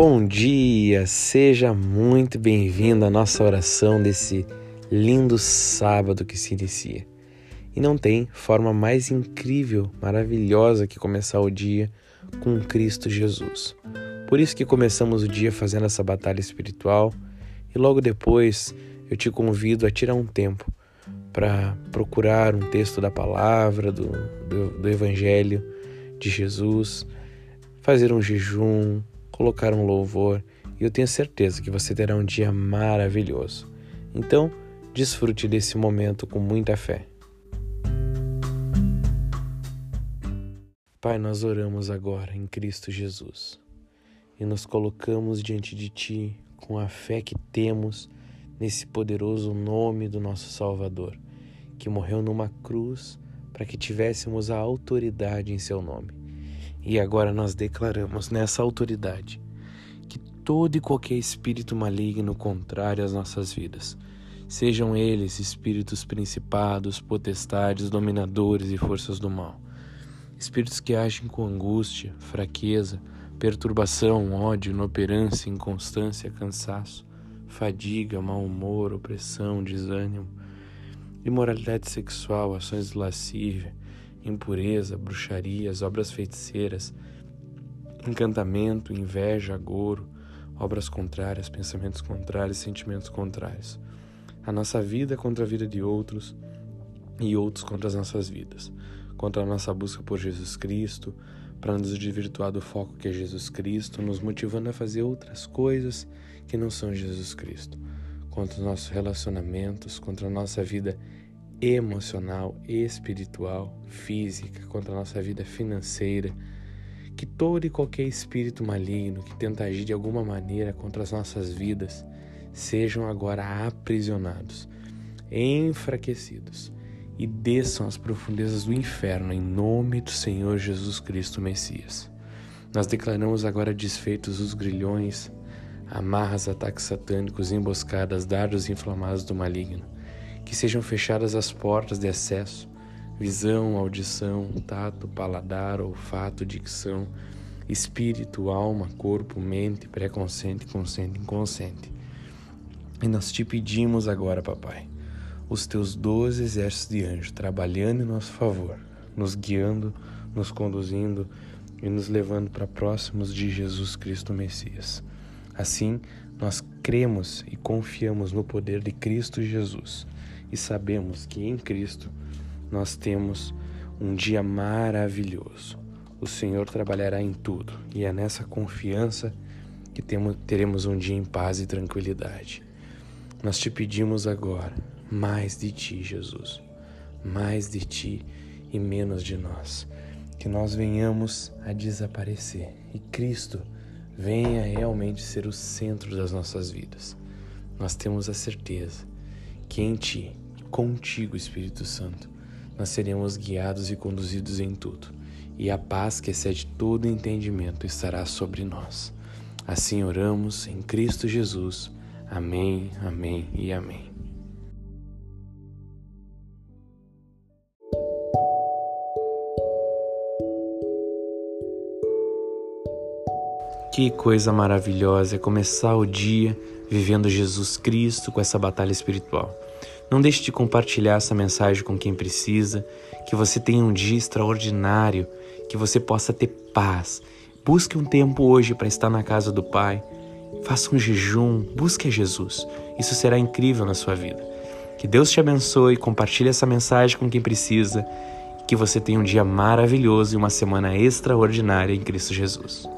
Bom dia, seja muito bem-vindo à nossa oração desse lindo sábado que se inicia. E não tem forma mais incrível, maravilhosa que começar o dia com Cristo Jesus. Por isso que começamos o dia fazendo essa batalha espiritual e logo depois eu te convido a tirar um tempo para procurar um texto da palavra, do, do, do Evangelho de Jesus, fazer um jejum, colocar um louvor e eu tenho certeza que você terá um dia maravilhoso. Então, desfrute desse momento com muita fé. Pai, nós oramos agora em Cristo Jesus e nos colocamos diante de Ti com a fé que temos nesse poderoso nome do nosso Salvador, que morreu numa cruz para que tivéssemos a autoridade em Seu nome. E agora nós declaramos nessa autoridade que todo e qualquer espírito maligno contrário às nossas vidas, sejam eles espíritos principados, potestades, dominadores e forças do mal, espíritos que agem com angústia, fraqueza, perturbação, ódio, inoperância, inconstância, cansaço, fadiga, mau humor, opressão, desânimo, imoralidade sexual, ações de lascívia, impureza, bruxarias, obras feiticeiras, encantamento, inveja, agouro, obras contrárias, pensamentos contrários, sentimentos contrários. A nossa vida contra a vida de outros e outros contra as nossas vidas, contra a nossa busca por Jesus Cristo, para nos desvirtuar do foco que é Jesus Cristo, nos motivando a fazer outras coisas que não são Jesus Cristo, contra os nossos relacionamentos, contra a nossa vida emocional, espiritual, física, contra a nossa vida financeira, que todo e qualquer espírito maligno que tenta agir de alguma maneira contra as nossas vidas sejam agora aprisionados, enfraquecidos e desçam às profundezas do inferno em nome do Senhor Jesus Cristo Messias. Nós declaramos agora desfeitos os grilhões, amarras, ataques satânicos, emboscadas, dardos inflamados do maligno que sejam fechadas as portas de acesso, visão, audição, tato, paladar, olfato, dicção, espírito, alma, corpo, mente, pré-consciente, consciente, inconsciente. E nós te pedimos agora, papai, os teus doze exércitos de anjos trabalhando em nosso favor, nos guiando, nos conduzindo e nos levando para próximos de Jesus Cristo Messias. Assim, nós cremos e confiamos no poder de Cristo Jesus e sabemos que em Cristo nós temos um dia maravilhoso. O Senhor trabalhará em tudo e é nessa confiança que temos, teremos um dia em paz e tranquilidade. Nós te pedimos agora mais de ti, Jesus, mais de ti e menos de nós. Que nós venhamos a desaparecer e Cristo venha realmente ser o centro das nossas vidas. Nós temos a certeza que em Ti, contigo, Espírito Santo, nós seremos guiados e conduzidos em tudo, e a paz que excede todo entendimento estará sobre nós. Assim oramos em Cristo Jesus. Amém, amém e amém. Que coisa maravilhosa é começar o dia vivendo Jesus Cristo com essa batalha espiritual. Não deixe de compartilhar essa mensagem com quem precisa, que você tenha um dia extraordinário, que você possa ter paz. Busque um tempo hoje para estar na casa do Pai. Faça um jejum, busque a Jesus. Isso será incrível na sua vida. Que Deus te abençoe, compartilhe essa mensagem com quem precisa. Que você tenha um dia maravilhoso e uma semana extraordinária em Cristo Jesus.